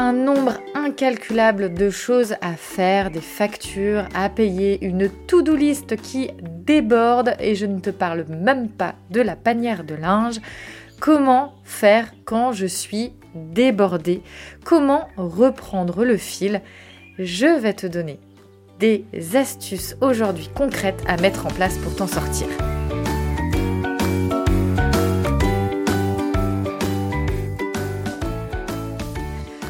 un nombre incalculable de choses à faire, des factures à payer, une to-do list qui déborde et je ne te parle même pas de la panière de linge. Comment faire quand je suis débordée? Comment reprendre le fil? Je vais te donner des astuces aujourd'hui concrètes à mettre en place pour t'en sortir.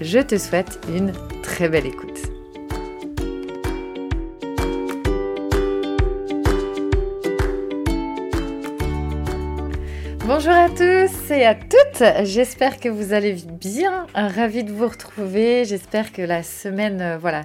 je te souhaite une très belle écoute. Bonjour à tous et à toutes, j'espère que vous allez bien, ravi de vous retrouver, j'espère que la semaine, euh, voilà,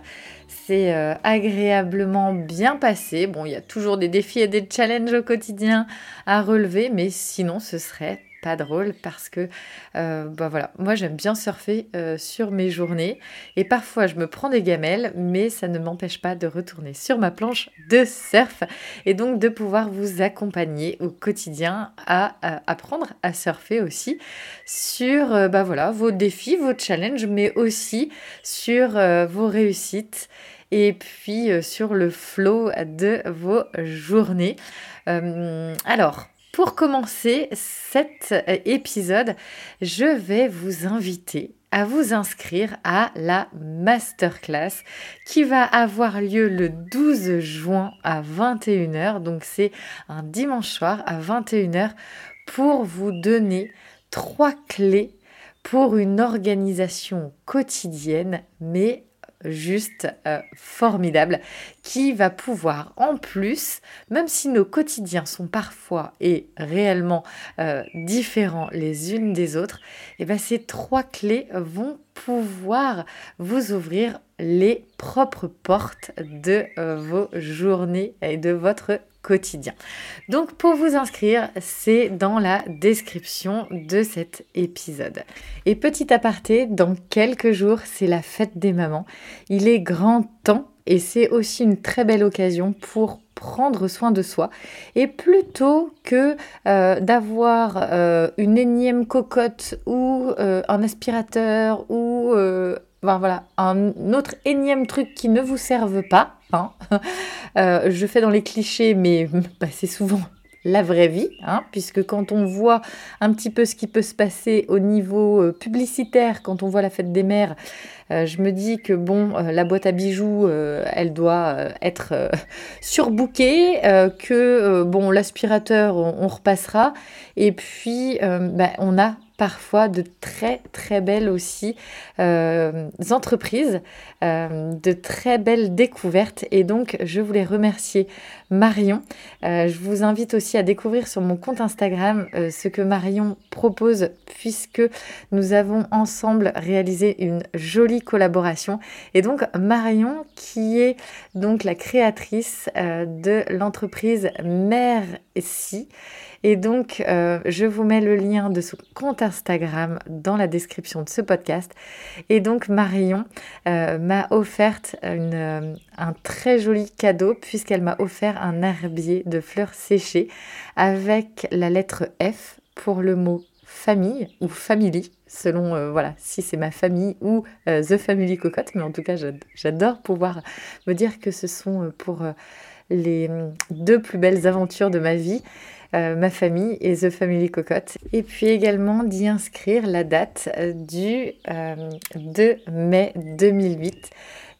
s'est euh, agréablement bien passée. Bon, il y a toujours des défis et des challenges au quotidien à relever, mais sinon ce serait pas drôle parce que euh, bah voilà, moi j'aime bien surfer euh, sur mes journées et parfois je me prends des gamelles, mais ça ne m'empêche pas de retourner sur ma planche de surf et donc de pouvoir vous accompagner au quotidien à, apprendre à surfer aussi sur euh, bah voilà, vos défis, vos challenges, mais aussi sur vos réussites et puis sur le flow de vos journées. alors, pour commencer cet euh, épisode, je vais vous inviter à vous inscrire à la masterclass qui va avoir lieu le 12 juin à 21h. Donc c'est un dimanche soir à 21h pour vous donner trois clés pour une organisation quotidienne mais juste euh, formidable qui va pouvoir en plus, même si nos quotidiens sont parfois et réellement euh, différents les unes des autres, eh ben ces trois clés vont pouvoir vous ouvrir les propres portes de euh, vos journées et de votre quotidien. Donc pour vous inscrire, c'est dans la description de cet épisode. Et petit aparté, dans quelques jours, c'est la fête des mamans. Il est grand temps et c'est aussi une très belle occasion pour prendre soin de soi et plutôt que euh, d'avoir euh, une énième cocotte ou euh, un aspirateur ou voilà, un autre énième truc qui ne vous serve pas, hein. je fais dans les clichés mais bah, c'est souvent la vraie vie, hein, puisque quand on voit un petit peu ce qui peut se passer au niveau euh, publicitaire, quand on voit la fête des mères, euh, je me dis que bon, euh, la boîte à bijoux, elle doit être surbookée, que bon, l'aspirateur, on, repassera, et puis bah, on a parfois de très très belles aussi entreprises, de très belles découvertes. Et donc je voulais remercier Marion. je vous invite aussi à découvrir sur mon compte Instagram ce que Marion propose puisque nous avons ensemble réalisé une jolie collaboration. Et donc Marion qui est donc la créatrice de l'entreprise Mère. Et donc, euh, je vous mets le lien de son compte Instagram dans la description de ce podcast. Et donc, Marion euh, m'a offert euh, un très joli cadeau puisqu'elle m'a offert un herbier de fleurs séchées avec la lettre F pour le mot famille ou family, selon voilà si c'est ma famille ou The Family Cocotte. Mais en tout cas, j'adore pouvoir me dire que ce sont pour les deux plus belles aventures de ma vie. Euh, ma famille et The Family Cocotte. Et puis également d'y inscrire la date euh, du 2 euh, mai 2008,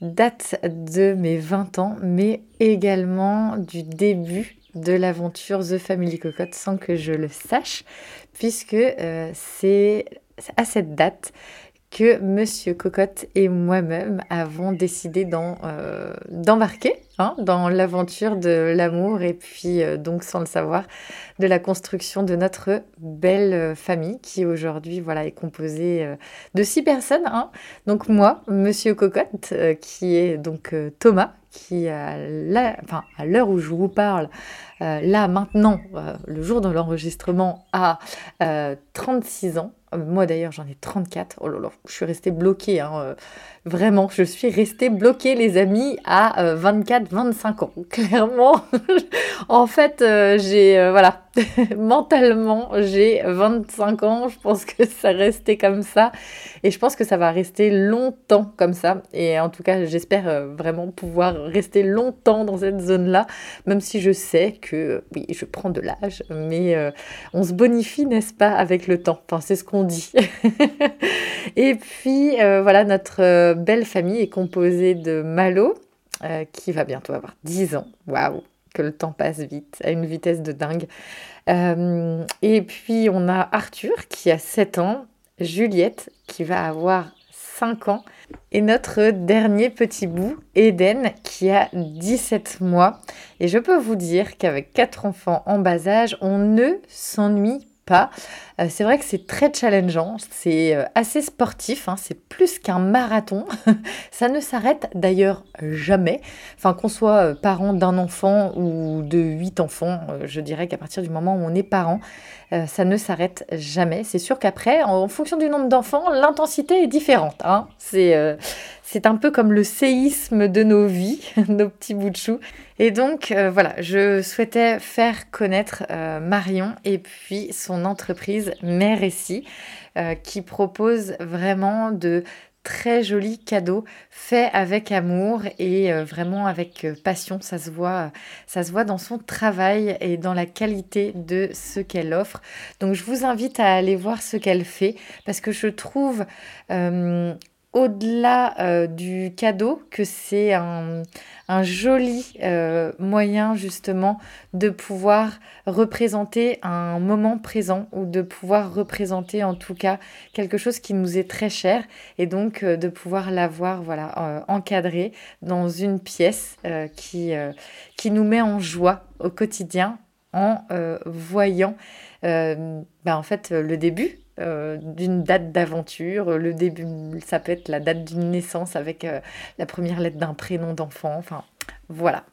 date de mes 20 ans, mais également du début de l'aventure The Family Cocotte sans que je le sache, puisque c'est à cette date que Monsieur Cocotte et moi-même avons décidé euh, d'embarquer hein, dans l'aventure de l'amour et puis euh, donc sans le savoir de la construction de notre belle euh, famille qui aujourd'hui voilà est composée de six personnes. Hein. Donc moi, Monsieur Cocotte, qui est donc Thomas, qui à l'heure où je vous parle, là maintenant, le jour de l'enregistrement, a 36 ans. Moi d'ailleurs j'en ai 34. Oh là là, je suis restée bloquée. Hein. Euh, vraiment, je suis restée bloquée les amis à 24-25 euh, ans. Clairement, en fait euh, j'ai... voilà, mentalement j'ai 25 ans. Je pense que ça restait comme ça. Et je pense que ça va rester longtemps comme ça. Et en tout cas j'espère vraiment pouvoir rester longtemps dans cette zone-là. Même si je sais que oui, je prends de l'âge. Mais on se bonifie, n'est-ce pas, avec le temps. Enfin, c'est ce qu'on dit. et puis euh, voilà, notre euh, belle famille est composée de Malo, euh, qui va bientôt avoir 10 ans. Waouh, que le temps passe vite, à une vitesse de dingue. et puis on a Arthur qui a 7 ans, Juliette qui va avoir 5 ans, et notre dernier petit bout, Eden, qui a 17 mois. Et je peux vous dire qu'avec quatre enfants en bas âge, on ne s'ennuie pas. Euh, c'est vrai que c'est très challengeant, c'est euh, assez sportif, hein. c'est plus qu'un marathon. ça ne s'arrête d'ailleurs jamais. Enfin, qu'on soit euh, parent d'un enfant ou de huit enfants, je dirais qu'à partir du moment où on est parent, ça ne s'arrête jamais. C'est sûr qu'après, en fonction du nombre d'enfants, l'intensité est différente. Hein. C'est un peu comme le séisme de nos vies, nos petits bouts de chou. Et donc voilà, je souhaitais faire connaître Marion et puis son entreprise Mère Récit, euh, qui propose vraiment de très jolis cadeaux faits avec amour et euh, vraiment avec euh, passion. Ça se voit, ça se voit dans son travail et dans la qualité de ce qu'elle offre. Donc je vous invite à aller voir ce qu'elle fait parce que je trouve au-delà euh, du cadeau, que c'est un, joli euh, moyen justement de pouvoir représenter un moment présent ou de pouvoir représenter en tout cas quelque chose qui nous est très cher et donc euh, de pouvoir l'avoir voilà encadré dans une pièce qui, qui nous met en joie au quotidien en voyant ben, en fait le début euh, d'une date d'aventure. Le début, ça peut être la date d'une naissance avec euh, la première lettre d'un prénom d'enfant. Enfin, voilà.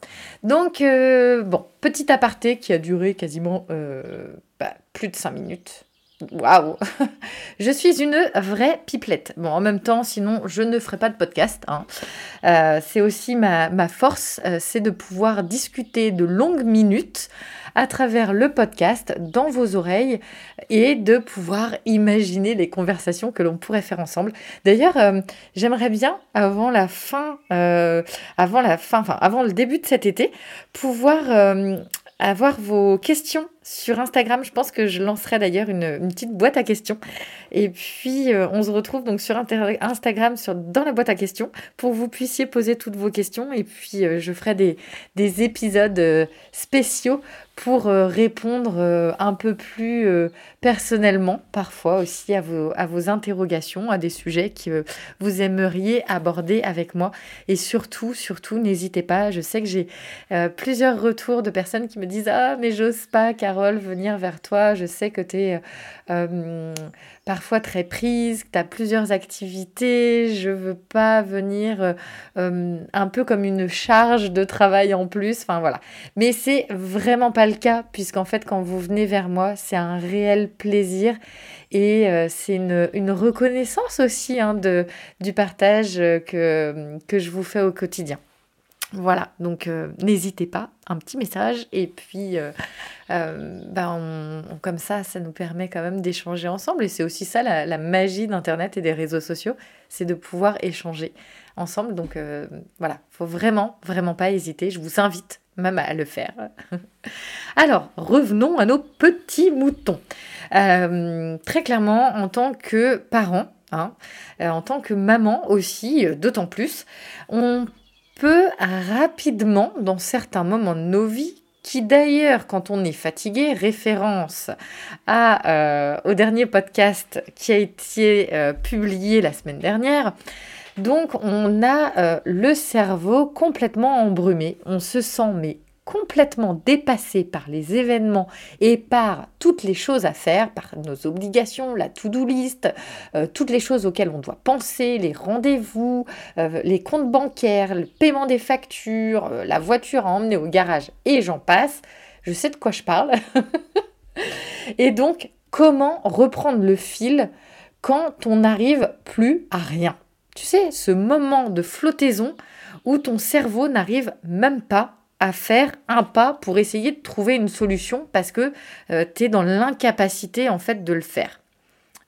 Donc, euh, bon, petit aparté qui a duré quasiment bah, plus de 5 minutes. Waouh Je suis une vraie pipelette. Bon, en même temps, sinon, je ne ferai pas de podcast. Hein. c'est aussi ma, force, c'est de pouvoir discuter de longues minutes à travers le podcast dans vos oreilles et de pouvoir imaginer les conversations que l'on pourrait faire ensemble. D'ailleurs, euh, j'aimerais bien avant la fin, euh, avant la fin, avant le début de cet été, pouvoir avoir vos questions sur Instagram. Je pense que je lancerai d'ailleurs une, petite boîte à questions. Et puis, euh, on se retrouve donc sur Instagram, dans la boîte à questions, pour que vous puissiez poser toutes vos questions. Et puis, euh, je ferai des, des épisodes euh, spéciaux pour répondre un peu plus personnellement, parfois aussi à vos, interrogations, à des sujets que vous aimeriez aborder avec moi. Et surtout, surtout, n'hésitez pas. Je sais que j'ai plusieurs retours de personnes qui me disent Ah, mais j'ose pas, Carole, venir vers toi. Je sais que tu es euh, parfois très prise, que tu as plusieurs activités. Je veux pas venir euh, euh, un peu comme une charge de travail en plus. Enfin voilà. Mais c'est vraiment pas le cas, puisqu'en fait, quand vous venez vers moi, c'est un réel plaisir. Et c'est une, reconnaissance aussi hein, de, du partage que je vous fais au quotidien. Voilà, donc euh, n'hésitez pas, un petit message et puis euh, euh, ben, comme ça, ça nous permet quand même d'échanger ensemble et c'est aussi ça la, magie d'Internet et des réseaux sociaux, c'est de pouvoir échanger ensemble. Donc voilà, faut vraiment, vraiment pas hésiter, je vous invite même à le faire. Alors, revenons à nos petits moutons. très clairement, en tant que parent, hein, en tant que maman aussi, d'autant plus, on peut rapidement, dans certains moments de nos vies, qui d'ailleurs, quand on est fatigué, référence euh, au dernier podcast qui a été euh, publié la semaine dernière. Donc, on a euh, le cerveau complètement embrumé. On se sent mais complètement dépassé par les événements et par toutes les choses à faire, par nos obligations, la to-do list, euh, toutes les choses auxquelles on doit penser, les rendez-vous, euh, les comptes bancaires, le paiement des factures, euh, la voiture à emmener au garage et j'en passe, je sais de quoi je parle. et donc, comment reprendre le fil quand on n'arrive plus à rien? Tu sais, ce moment de flottaison où ton cerveau n'arrive même pas à faire un pas pour essayer de trouver une solution parce que euh, tu es dans l'incapacité en fait de le faire.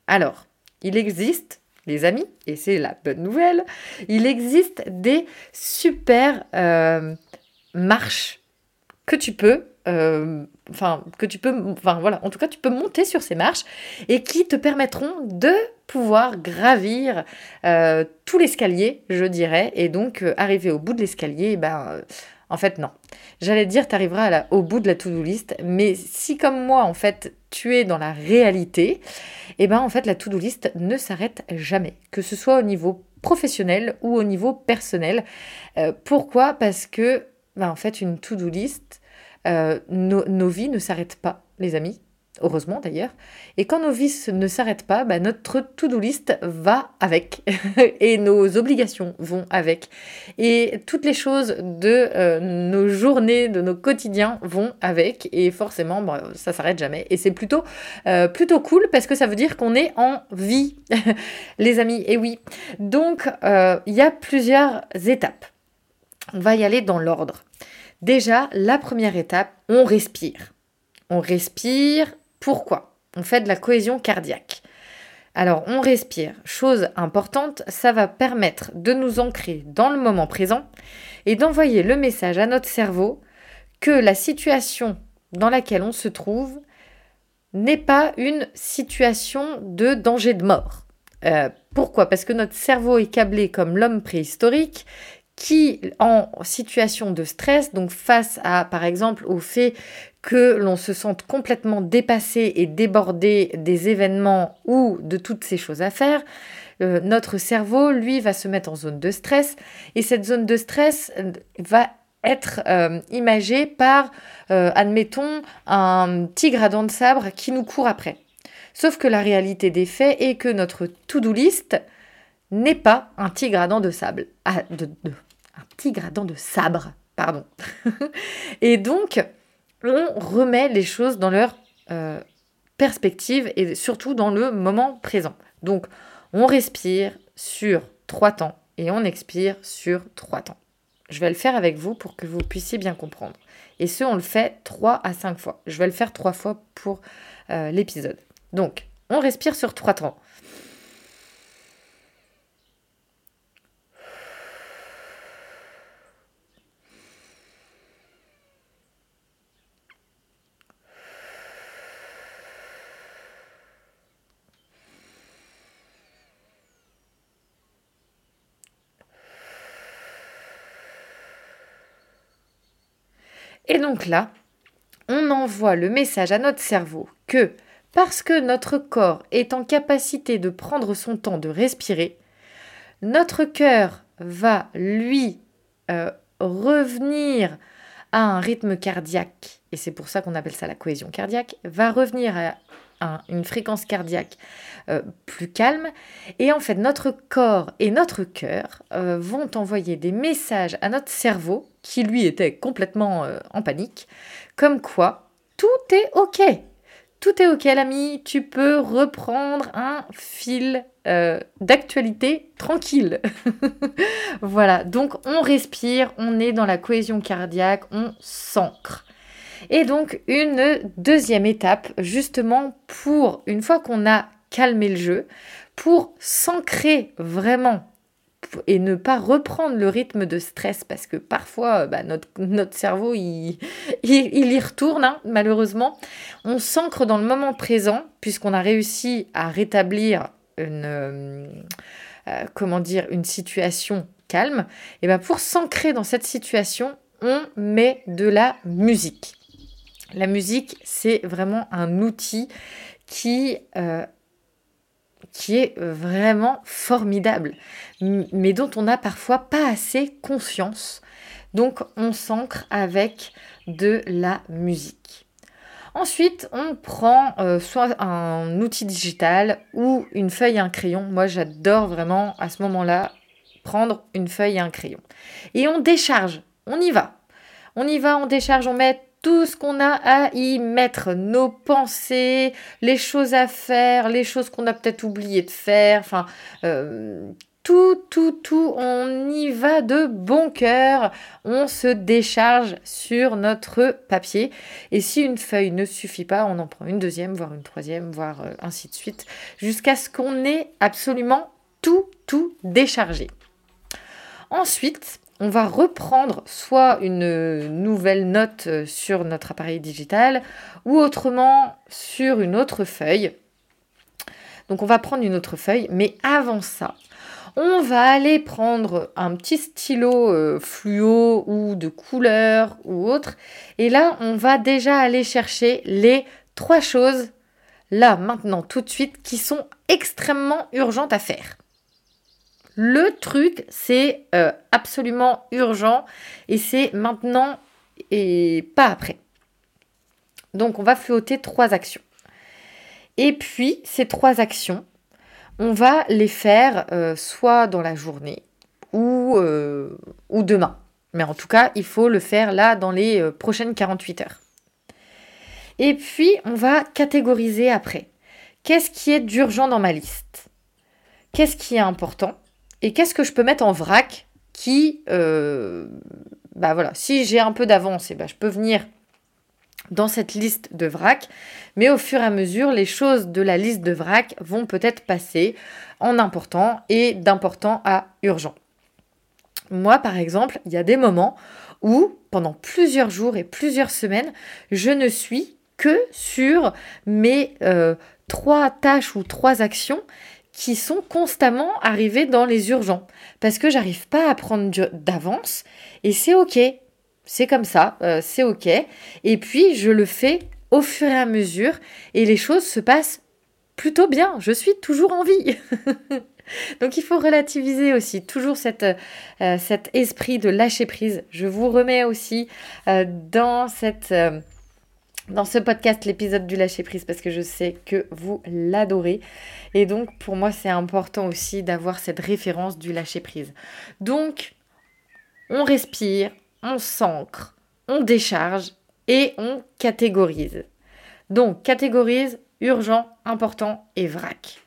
Alors, il existe, les amis, et c'est la bonne nouvelle, il existe des super euh, marches que tu peux euh, enfin que tu peux enfin voilà en tout cas tu peux monter sur ces marches et qui te permettront de pouvoir gravir tout l'escalier je dirais et donc arriver au bout de l'escalier ben en fait, non. J'allais dire, tu arriveras au bout de la to-do list, mais si comme moi, en fait, tu es dans la réalité, eh ben en fait, la to-do list ne s'arrête jamais, que ce soit au niveau professionnel ou au niveau personnel. Euh, pourquoi? Parce que, ben, en fait, une to-do list, euh, nos vies ne s'arrêtent pas, les amis heureusement d'ailleurs. Et quand nos vies ne s'arrêtent pas, bah, notre to-do list va avec et nos obligations vont avec. Et toutes les choses de euh, nos journées, de nos quotidiens vont avec. Et forcément, bah, ça s'arrête jamais. Et c'est plutôt, euh, plutôt cool parce que ça veut dire qu'on est en vie, les amis. Et oui. Donc, euh, il y a plusieurs étapes. On va y aller dans l'ordre. Déjà, la première étape, on respire. On respire, pourquoi On fait de la cohésion cardiaque? Alors on respire. Chose importante, ça va permettre de nous ancrer dans le moment présent et d'envoyer le message à notre cerveau que la situation dans laquelle on se trouve n'est pas une situation de danger de mort. Euh, pourquoi? Parce que notre cerveau est câblé comme l'homme préhistorique qui, en situation de stress, donc face à, par exemple, au fait que l'on se sente complètement dépassé et débordé des événements ou de toutes ces choses à faire, euh, notre cerveau, lui, va se mettre en zone de stress et cette zone de stress euh, va être euh, imagée par, admettons, un tigre à dents de sabre qui nous court après. Sauf que la réalité des faits est que notre to-do list n'est pas un tigre à dents de sable. Ah, de, un tigre à dents de sabre, pardon. et donc, on remet les choses dans leur euh, perspective et surtout dans le moment présent. Donc, on respire sur trois temps et on expire sur trois temps. Je vais le faire avec vous pour que vous puissiez bien comprendre. Et ce, on le fait trois à cinq fois. Je vais le faire trois fois pour euh, l'épisode. Donc, on respire sur trois temps. Et donc là, on envoie le message à notre cerveau que parce que notre corps est en capacité de prendre son temps de respirer, notre cœur va lui euh, revenir à un rythme cardiaque, et c'est pour ça qu'on appelle ça la cohésion cardiaque, va revenir à une fréquence cardiaque euh, plus calme. Et en fait, notre corps et notre cœur euh, vont envoyer des messages à notre cerveau, qui lui était complètement en panique, comme quoi tout est OK tout est ok l'ami, tu peux reprendre un fil euh, d'actualité tranquille. voilà, donc on respire, on est dans la cohésion cardiaque, on s'ancre. Et donc une deuxième étape, justement pour, une fois qu'on a calmé le jeu, pour s'ancrer vraiment et ne pas reprendre le rythme de stress parce que parfois bah, notre, cerveau il, y retourne hein, malheureusement. On s'ancre dans le moment présent puisqu'on a réussi à rétablir une, euh, euh, comment dire, une situation calme. Et bah, pour s'ancrer dans cette situation, on met de la musique. La musique, c'est vraiment un outil qui euh, qui est euh, vraiment formidable, mais dont on n'a parfois pas assez conscience. Donc on s'ancre avec de la musique. Ensuite, on prend euh, soit un outil digital ou une feuille et un crayon. Moi, j'adore vraiment à ce moment-là prendre une feuille et un crayon. Et on décharge, on y va. On y va, on décharge, on met tout ce qu'on a à y mettre, nos pensées, les choses à faire, les choses qu'on a peut-être oublié de faire, enfin, euh, tout, tout, tout, on y va de bon cœur, on se décharge sur notre papier. Et si une feuille ne suffit pas, on en prend une deuxième, voire une troisième, voire euh, ainsi de suite, jusqu'à ce qu'on ait absolument tout, tout déchargé. Ensuite, on va reprendre soit une nouvelle note euh, sur notre appareil digital ou autrement sur une autre feuille. Donc on va prendre une autre feuille, mais avant ça, on va aller prendre un petit stylo euh, fluo ou de couleur ou autre. Et là, on va déjà aller chercher les trois choses, là, maintenant, tout de suite, qui sont extrêmement urgentes à faire. Le truc, c'est euh, absolument urgent et c'est maintenant et pas après. Donc on va flotter trois actions. Et puis ces trois actions, on va les faire euh, soit dans la journée ou, euh, ou demain. Mais en tout cas, il faut le faire là dans les prochaines 48 heures. Et puis, on va catégoriser après. Qu'est-ce qui est d'urgent dans ma liste? Qu'est-ce qui est important? Et qu'est-ce que je peux mettre en vrac qui, euh, bah voilà, si j'ai un peu d'avance, eh ben, je peux venir dans cette liste de vrac, mais au fur et à mesure, les choses de la liste de vrac vont peut-être passer en important et d'important à urgent. Moi, par exemple, il y a des moments où, pendant plusieurs jours et plusieurs semaines, je ne suis que sur mes euh, trois tâches ou trois actions qui sont constamment arrivés dans les urgents parce que j'arrive pas à prendre d'avance et c'est ok, c'est comme ça, euh, c'est ok. Et puis je le fais au fur et à mesure et les choses se passent plutôt bien. Je suis toujours en vie. Donc il faut relativiser aussi toujours euh, cet esprit de lâcher prise. Je vous remets aussi euh, dans cette dans ce podcast l'épisode du lâcher prise parce que je sais que vous l'adorez. Et donc pour moi c'est important aussi d'avoir cette référence du lâcher prise. Donc on respire, on s'ancre, on décharge et on catégorise. Donc catégorise urgent, important et vrac.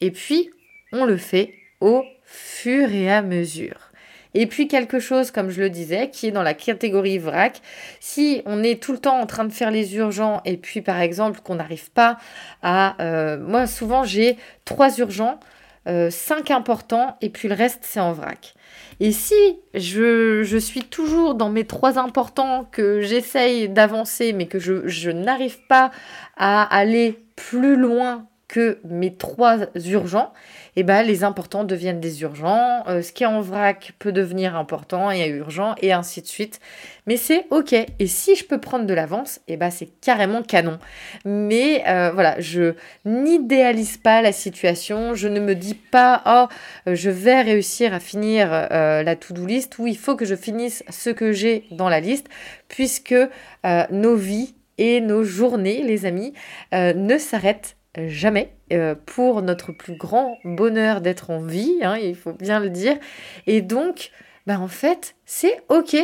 Et puis on le fait au fur et à mesure. Et puis quelque chose, comme je le disais, qui est dans la catégorie vrac. Si on est tout le temps en train de faire les urgents et puis par exemple qu'on n'arrive pas à... Euh, moi souvent j'ai trois urgents, euh, cinq importants et puis le reste c'est en vrac. Et si je, je, suis toujours dans mes trois importants, que j'essaye d'avancer mais que je, je n'arrive pas à aller plus loin que mes trois urgents, eh ben, les importants deviennent des urgents, euh, ce qui est en vrac peut devenir important et urgent, et ainsi de suite. Mais c'est ok. Et si je peux prendre de l'avance, eh ben, c'est carrément canon. Mais euh, voilà, je n'idéalise pas la situation, je ne me dis pas, oh, je vais réussir à finir euh, la to-do list, ou il faut que je finisse ce que j'ai dans la liste, puisque nos vies et nos journées, les amis, ne s'arrêtent jamais euh, pour notre plus grand bonheur d'être en vie, hein, il faut bien le dire. Et donc, bah en fait, c'est OK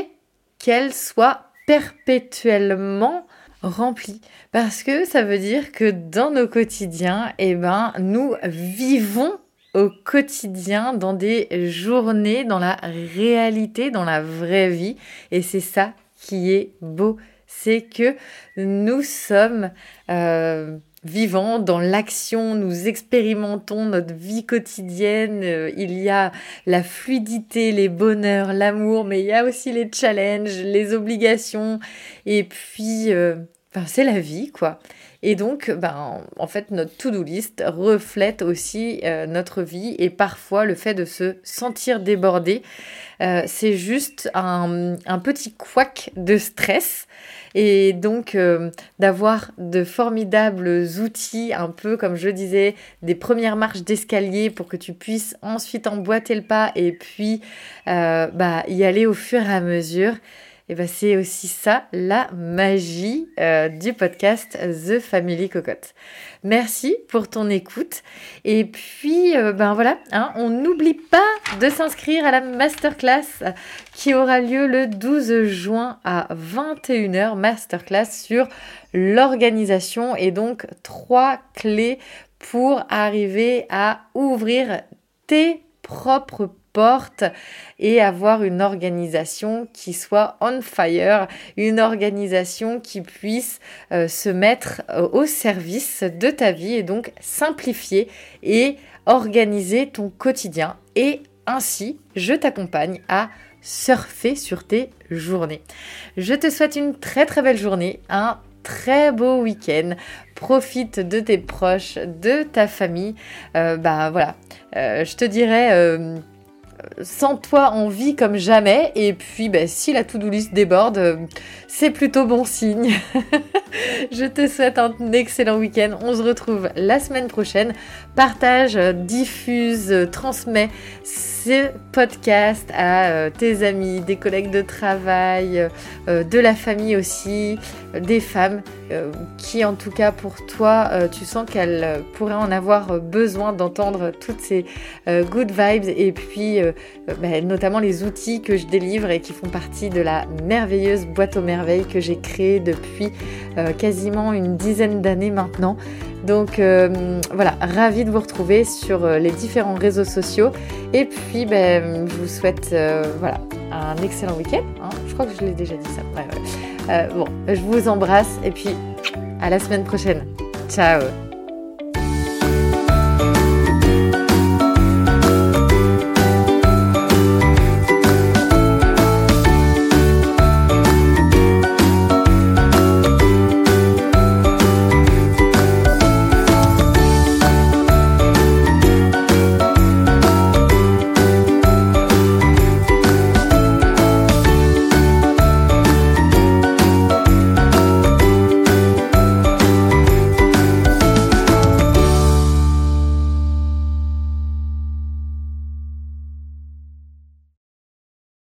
qu'elle soit perpétuellement remplie. Parce que ça veut dire que dans nos quotidiens, eh ben, nous vivons au quotidien, dans des journées, dans la réalité, dans la vraie vie. Et c'est ça qui est beau. C'est que nous sommes... Euh, vivant dans l'action, nous expérimentons notre vie quotidienne, euh, il y a la fluidité, les bonheurs, l'amour, mais il y a aussi les challenges, les obligations, et puis, euh, c'est la vie, quoi. Et donc, ben, en fait, notre to-do list reflète aussi euh, notre vie et parfois le fait de se sentir débordé, c'est juste un, un, petit couac de stress et donc euh, d'avoir de formidables outils, un peu comme je disais, des premières marches d'escalier pour que tu puisses ensuite emboîter le pas et puis euh, bah, y aller au fur et à mesure. Et ben c'est aussi ça la magie euh, du podcast The Family Cocotte. Merci pour ton écoute. Et puis, euh, ben voilà, hein, on n'oublie pas de s'inscrire à la masterclass qui aura lieu le 12 juin à 21h. Masterclass sur l'organisation et donc trois clés pour arriver à ouvrir tes propres et avoir une organisation qui soit on fire, une organisation qui puisse euh, se mettre euh, au service de ta vie et donc simplifier et organiser ton quotidien. Et ainsi, je t'accompagne à surfer sur tes journées. Je te souhaite une très très belle journée, un très beau week-end. Profite de tes proches, de ta famille. Euh, bah voilà, je te dirais sans toi on vit comme jamais. Et puis ben, si la to-do list déborde euh, c'est plutôt bon signe. Je te souhaite un excellent week-end. On se retrouve la semaine prochaine. Partage diffuse transmets podcast à euh, tes amis des collègues de travail euh, de la famille aussi des femmes qui en tout cas pour toi tu sens qu'elles pourraient en avoir besoin d'entendre toutes ces good vibes et puis euh, bah, notamment les outils que je délivre et qui font partie de la merveilleuse boîte aux merveilles que j'ai créée depuis euh, quasiment une dizaine d'années maintenant. Donc euh, voilà, ravie de vous retrouver sur les différents réseaux sociaux. Et puis ben, je vous souhaite voilà, un excellent week-end. Hein. Je crois que je l'ai déjà dit ça. bon, je vous embrasse et puis à la semaine prochaine. Ciao